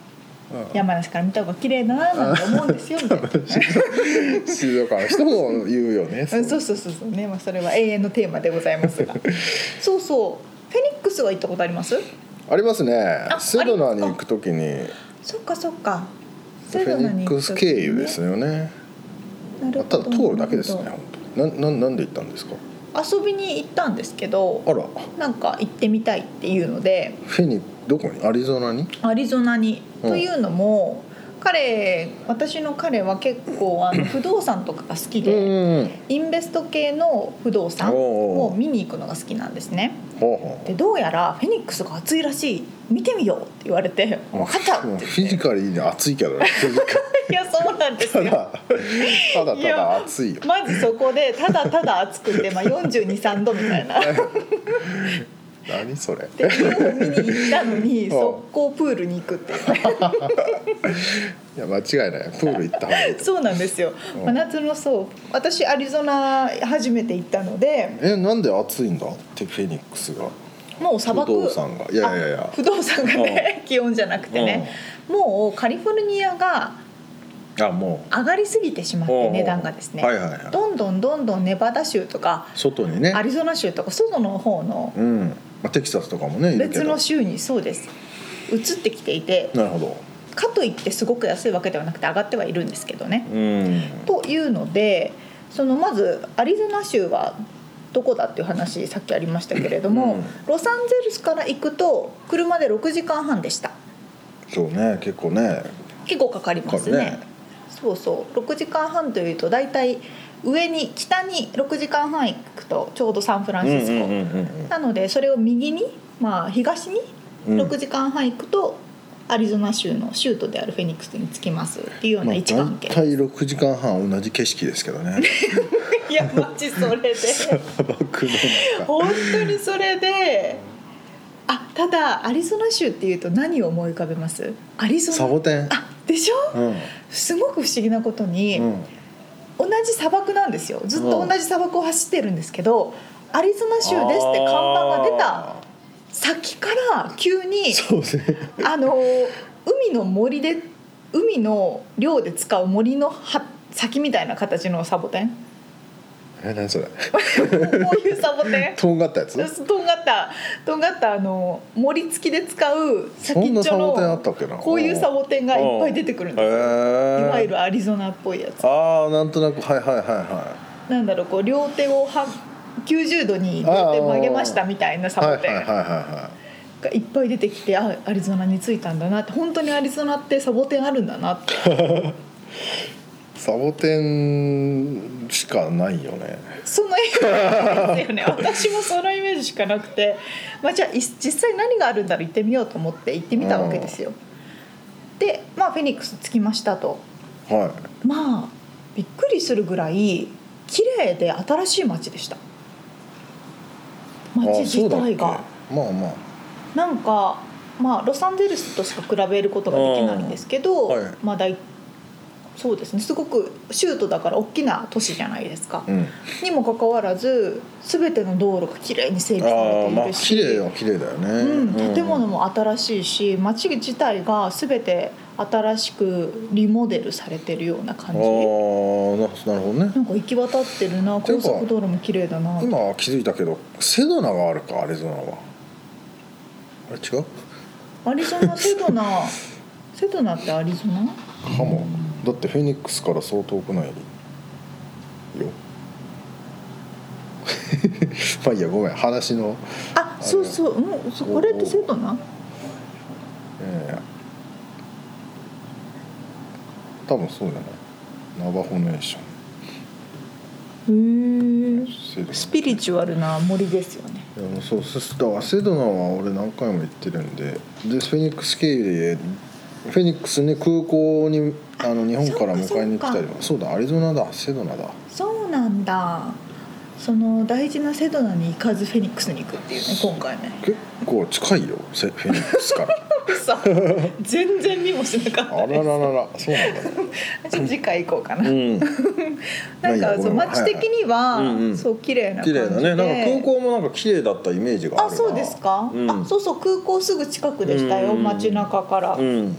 山梨から見た方が綺麗だななんて思うんですよみたいな。
静岡の人も言うよね
うんそうそうそうそうね、まあ、それは永遠のテーマでございますが。そうそう。フェニックスは行ったことあります？
ありますね。
あ
セドナに行くときに
そっかそっか。
フェニックス経由ですよね。
なるほど
ただ通るだけですね本当。なななんで行ったんですか？
遊びに行ったんですけど
あら。
なんか行ってみたいっていうので。
フェニどこに？アリゾナに？
アリゾナに、
うん
というのも彼私の彼は結構あの不動産とかが好きで、
うん
インベスト系の不動産を見に行くのが好きなんですね。でどうやらフェニックスが暑いらしい。見てみようって言われて「分かった!」って
フィジカルいけどね。フィジカル
いやそうなんですよ。
ただただただ熱いよ。
まずそこでただただ暑くて、まあ、423度みたいな
何それ
でに行ったのに
うん。
速攻プールに行くっていう。ね
いや間違いない。プール行った方がいいと
そうなんですよ。
うん。
真夏のそう。私アリゾナ初めて行ったので。
えなんで暑いんだ？ってフェニックスが。
もう砂漠。
不動産が。いやいやいや。
あ不動産がね気温じゃなくてね。もうカリフォルニアが
あも
上がりすぎてしまっ
う
て値段がですね、
はいはいはい。
どんどんどんどんネバダ州とか
外にね。
アリゾナ州とか外の方の
うん、まあ、テキサスとかもね
別
ど。
の州にそうです。移ってきていて
なるほど。
かといってすごく安いわけではなくて上がってはいるんですけどね。
うん。
というのでそのまずアリゾナ州はどこだっていう話さっきありましたけれども、
うん。
ロサンゼルスから行くと車で6時間半でした。
そうね結構ね。
結構かかりますね。
ね。
そうそう。6時間半というと大体上に北に6時間半行くとちょうどサンフランシスコ、なのでそれを右にまあ東に
うん。
6時間半行くと、アリゾナ州の州都であるフェニックスに着きますっていうような位置関係、
まあ、大体6時間半同じ景色ですけどね。
いやマジそれで。本当にそれで。あただアリゾナ州っていうと何を思い浮かべます？アリゾナ。
サボテン。
あでしょ？
うん。
すごく不思議なことに、
うん
同じ砂漠なんですよ。ずっと同じ砂漠を走ってるんですけど、アリゾナ州ですって看板が出た
あ
先から急にあの海の森で海の漁で使う森のは先みたいな形のサボテン
え何それ？
こういうサボテン？
とんがったやつ？
とんがった。とんがったあの森付きで使う
そ
先っちょのこういうサボテンがいっぱい出てくるんですよ。いわゆるアリゾナっぽいやつ。
ああなんとなくはいはいはいは
なんだろうこう両手をは90度に両手曲げましたみたいなサ
いはい
ボテン
はいはいは
がいっぱい出てきてあアリゾナに着いたんだなって。本当にアリゾナってサボテンあるんだなって。
いはいサボテンしかないよね。
そのイメージですよね。私もそのイメージしかなくて、まあ、じゃあい実際何があるんだろう行ってみようと思って行ってみたわけですよ。でまあフェニックス着きましたと。
は
まあびっくりするぐらい綺麗で新しい街でした。
い
街自体が。
まあまあ。
なんかまあロサンゼルスとしか比べることができないんですけど、
うん。はい。
まあ大そうですね。すごく州都だから大きな都市じゃないですか、
うん。
にもかかわらず全ての道路が綺麗に整備さ
ああまあ
れているし、
綺麗は綺麗だよね。
うん、建物も新しいし街自体が全て新しくリモデルされてるような感じ。
ああななるほどね。
なんか行き渡ってるな。高速道路も綺麗だな。
今気づいたけどセドナがあるかアリゾナは。あれ違う？
アリゾナセドナ。セドナってアリゾナ？
かもだってフェニックスからそう遠くないよ。まあいいやごめん。話の
あそうそう。うんそこれってセドナ
ええ。多分そうじゃない？ナバホネーション。
へえ。スピリチュアルな森ですよね。
いやもうそうそだからセドナは俺何回も行ってるんで。でフェニックス経由でフェニックスに空港にあの日本から迎えに来たりも。そうだアリゾナだセドナだ。
そうなんだ。その大事なセドナに行かずフェニックスに行くっていうね今回ね。
結構近いよセフェニックスから。
さ全然見もしなかった
あららららそうなんだ。
ちょっと次回行こうかな、
うん。
なんかそう街的には、
はいはい。
そう綺麗な感じで。
綺麗だね。なんか空港もなんか綺麗だったイメージがあるな。
あそうですか、
うん。
あそうそう空港すぐ近くでしたよ、
うん。
街中から、
うん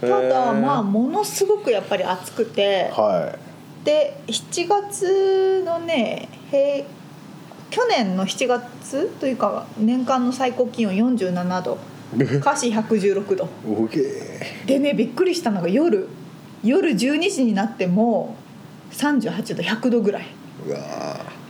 ただまあ
あ
ものすごくやっぱり暑くて
は
で7月のね平去年の7月というか年間の最高気温47度。
い
華氏116度。でねびっくりしたのが夜夜12時になっても38度100度ぐらい。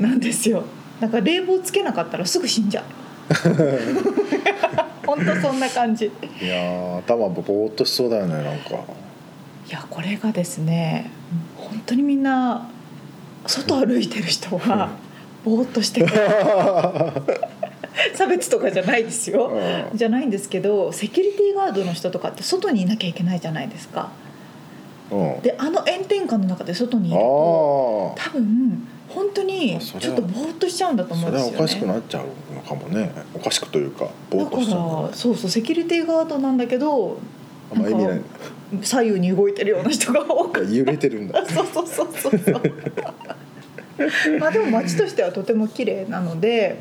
なんですよ。だから冷房つけなかったらすぐ死んじゃう 本当そんな感じ。
ーいやー頭ぼーっとしそうだよねなんか。
いやこれがですね本当にみんな外歩いてる人はぼーっとしてる。差別とかじゃないですよ、
うん。
じゃないんですけどセキュリティガードの人とかって外にいなきゃいけないじゃないですか。
うん。
であの炎天下の中で外にいると
あ
多分本当にちょっとぼーっとしちゃうんだと思うんですよね。
れはおかしくなっちゃうのかもね。おかしくというかぼー
だか
っとしちゃうの
らそうそうセキュリティガードなんだけど
あんま意味ない。
左右に動いてるような人が多く。て
揺れてるんだ。
そうそうそうそうそう。まあでも街としてはとても綺麗なので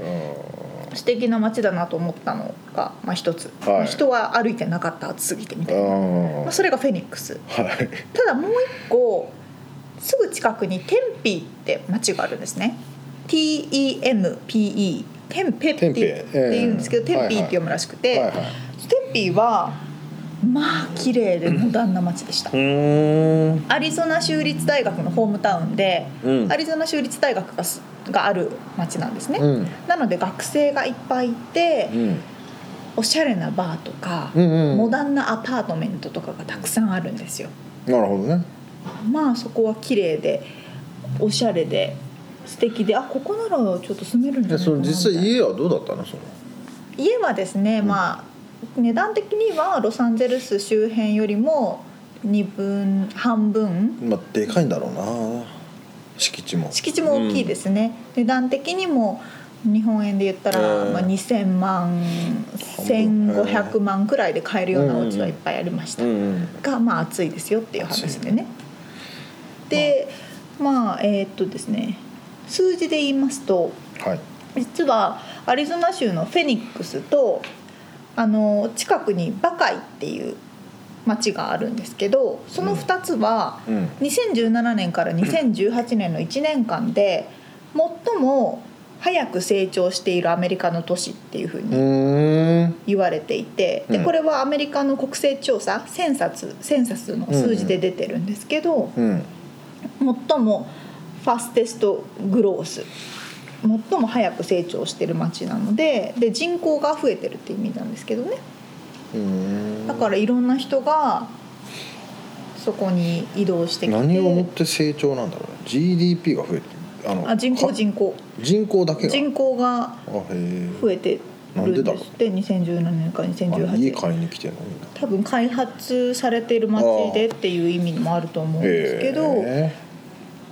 素敵な街だなと思ったのが、まあ、一つ、
はい。
まあ人は歩いてなかった暑すぎてみたいな、
うん。
まあ、それがフェニックス。
はい。
ただもう一個すぐ近くにテンピーって町があるんですね。TEMPE テンペって
テンペ
って言うんですけど、
ええ。
テンピーって読むらしくて、テンピーはまあ綺麗でモダンな町でした、
うん。
アリゾナ州立大学のホームタウンで、
うん。
アリゾナ州立大学がすがある町なんですね、
うん。
なので学生がいっぱいいて、
うん。
おしゃれなバーとか、
うんうん。
モダンなアパートメントとかがたくさんあるんですよ。
なるほどね
まあそこは綺麗でおしゃれで素敵であここならちょっと住めるんじゃないかなみたいな。
実際家はどうだったのその？
家はですね、まあ値段的にはロサンゼルス周辺よりも2分半分。
まあでかいんだろうな。敷地も。
敷地も大きいですね、値段的にも日本円で言ったら、
うん
まあ、2,000万1,500万くらいで買えるようなお家はいっぱいありました、
うんうん
がまあ暑いですよっていう話でね。でまあえーっとですね数字で言いますと
はい。
実はアリゾナ州のフェニックスとあの近くにバカイっていう町があるんですけどその2つは
うん。
2017年から 2018年の1年間で最も早く成長しているアメリカの都市っていうふう
う
に言われていて
うん。
でこれはアメリカの国勢調査センサスセンサスの数字で出てるんですけど
うん
最もファステストグロース。最も早く成長してる町なのでで人口が増えてるって意味なんですけどね。だからいろんな人がそこに移動してきて。
何をもって成長なんだろうね。GDP が増えてるあの
あ人口
か
人口。
人口だけが。
人口が増えてるんですって2017年から
あ
2018
家
年。
買いに来てんのみんな。
多分開発されている町でっていう意味もあると思うんですけど
へ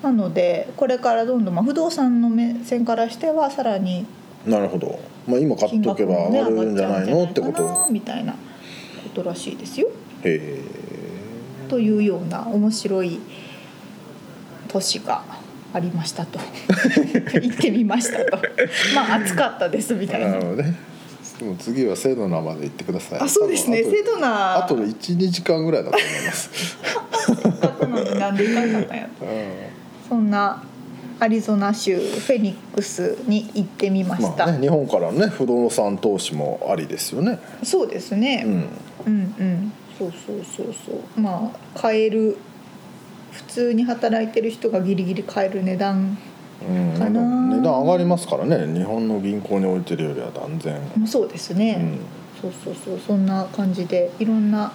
なのでこれからどんどん、まあ、不動産の目線からしてはさらに
えなるほど。まあ今買っ
金
とけば上がるんじゃないのってこと。
なみたいなことらしいですよ。
へえ。
というような面白い都市がありましたと。行ってみましたと。まあ暑かったですみたいな。
なる。ほどね。でも次はセドナまで行ってください。
あそうですね。セドナ
あとあと12時間ぐらいだと思います、
なんで行かなかったんや
う
そんなアリゾナ州フェニックスに行ってみま
ん、
した、
まあね日本からね不動産投資もありですよね。
そうですね、
うん。
うんうん。そうそうそうそう。まあ買える普通に働いてる人がギリギリ買える値段
うん、値段上がりますからね。日本の銀行に置いてるよりは断然、
もそうですね、そうそうそう。そんな感じでいろんな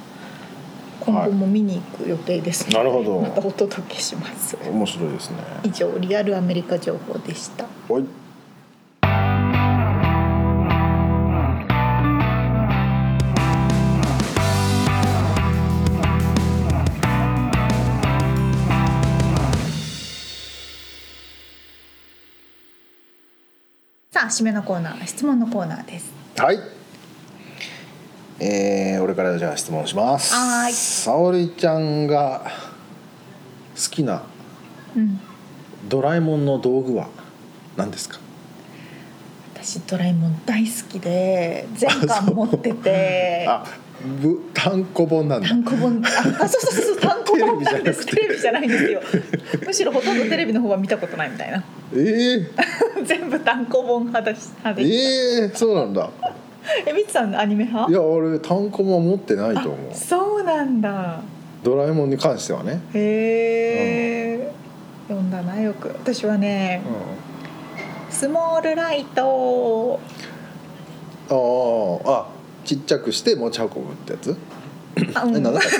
今後も見に行く予定です。ので、
なるほど。
またお届けします。
うん、面白いですね。
以上リアルアメリカ情報でした。
はい
締めのコーナー質問のコーナーです。
はい。えー、俺からじゃあ質問します。
はーい。
沙織ちゃんが好きな
うん。
ドラえもんの道具は何ですか？
私ドラえもん大好きで全巻持ってて。
あぶ単行本なんだ。
単行本。ああそうそうそう 単行本なんです。テ
レ
ビじゃないんですよ。むしろほとんどテレビの方は見たことないみたいな
えー、
全部単行本派だし派
え
でした
ー、そうなんだ。
えみつさんアニメ派？
いや俺単行本持ってないと思う。
あそうなんだ。
ドラえもんに関してはね、
へえ、読んだなよく。私はねスモールライト。
あー。あちっちゃくして持ち運ぶってやつ？
あ、うん、
えなんだっ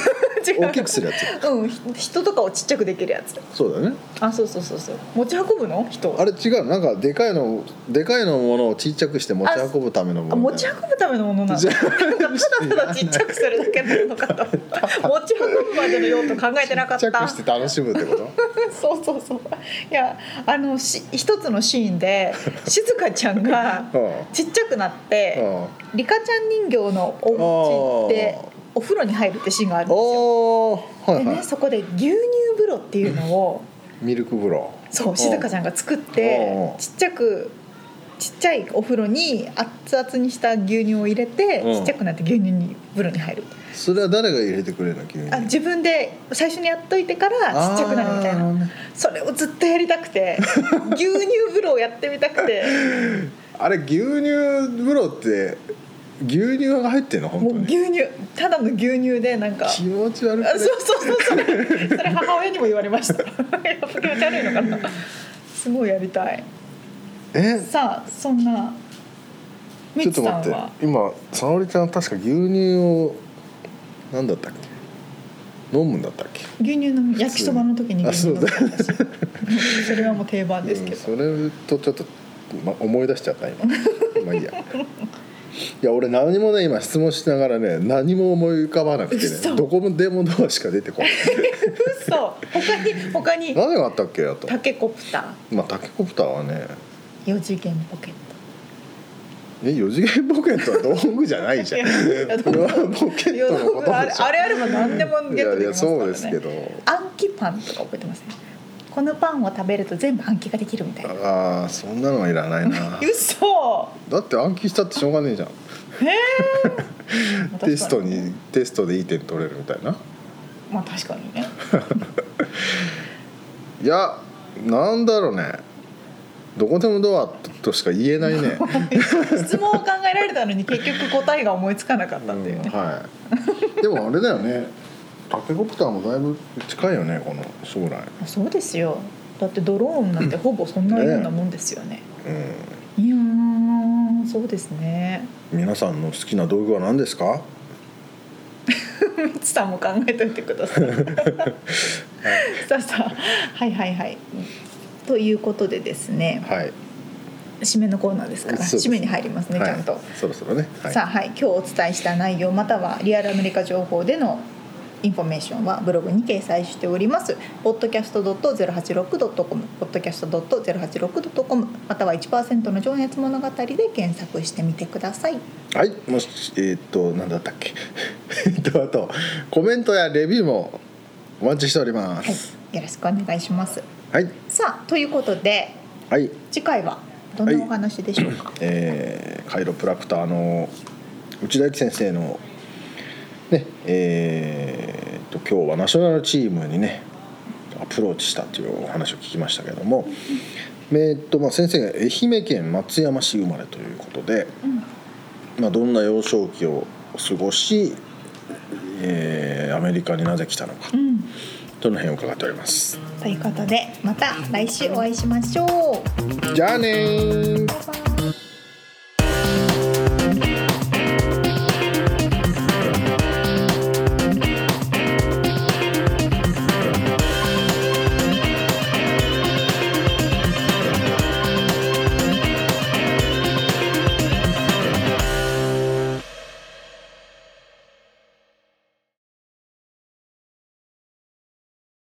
違う。
大きくするやつ。
うんひ人とかをちっちゃくできるやつ。
そうだよね。
あそうそうそうそう。持ち運ぶの？人
あれ違う。なんかでかいのでかいのものをちっちゃくして持ち運ぶためのもの。
あ持ち運ぶためのものなの？なんかただただちっちゃくするだけなのかと。思った持ち運ぶまでの用途考えてなかっ
ちっちゃ
た
くして楽しむってこと？
そうそうそう。いやあのし一つのシーンで 静香ちゃんが
うん。
ちっちゃくなって
うん。
リカちゃん人形のお家でお風呂に入るってシーンがあるんですよ。
はいはい、
でねそこで牛乳風呂っていうのを
ミルク風呂。
そう静香ちゃんが作って
うん
ちっちゃくちっちゃいお風呂に熱々にした牛乳を入れて
うん。
ちっちゃくなって牛乳に風呂に入る。
それは誰が入れてくれるの急に？
あ自分で最初にやっといてからちっちゃくなるみたいな。それをずっとやりたくて 牛乳風呂をやってみたくて。
あれ牛乳風呂って牛乳が入ってんの？本
も
当に。
う牛乳ただの牛乳でなんか。
気持ち悪く
あ
ね
そうそうそうそれそれ母親にも言われました。やっぱ気持ち悪いのかな。すごいやりたい。
え？
さあそんなみ
ちょっと待って。
は
今沙織ちゃん確か牛乳を何だったっけ？飲むんだったっけ？
牛乳の焼きそばの時に
あ
牛乳飲んで
そう
たし それはもう定番ですけど、
うんそれとちょっと、ま、思い出しちゃった今。まあいいや いや俺何もね今質問しながらね何も思い浮かばなくてね
嘘。
どこでもドアしか出てこない。
嘘。他に他に。
何があったっけあと。
タケコプタ
まあタケコプターはね。
ー4次元ポケッ
え四次元ポケットは道具じゃないじゃん。
いや
それはポケットのこと
あ
でしょ
れあれあれば何でもゲットできますからね。
いやいやそうですけど。
暗記パンとか覚えてますねこのパンを食べると全部暗記ができるみたいな。
ああそんなのはいらないな。
嘘。
だって暗記したってしょうがねえじゃん。
へえ
テストにテストでいい点取れるみたいな。
まあ確かにね。
いやなんだろうね。どこでもドアとしか言えないね。
質問を考えられたのに結局答えが思いつかなかったっていうね、
はい。でもあれだよねタケコプターもだいぶ近いよねこの将来。
そうですよ。だってドローンなんてほぼそんなようなもんですよね、
う
いやーそうですね。
ん皆さんの好きな道具は何ですか？
みつさんも考えといてください。さあさあはいはいはい。ということでですね。
はい。
締めのコーナーですから締めに入りますね、
はい。
ちゃんと、
そろそろね、はい、
さあはい。今日お伝えした内容またはリアルアメリカ情報でのインフォメーションはブログに掲載しております。podcast.086.com、podcast.086.com、または1%の情熱物語で検索してみてください。
はい、もしえーっと何だったっけ えっとあとコメントやレビューもお待ちしておりま
はい
す、
よろしくお願いします。
はい
さあということで
はい、
次回はどんなお話でしょうか？
えーカイロプラクターの内田有紀先生のねえーっと今日はナショナルチームにねアプローチしたというお話を聞きましたけども、えーっとまあ、先生が愛媛県松山市生まれということで、まあ、どんな幼少期を過ごし、えーアメリカになぜ来たのか、
うん、
どの辺を伺っております。
ということでまた来週お会いしましょう。
じゃあねー
バイバイ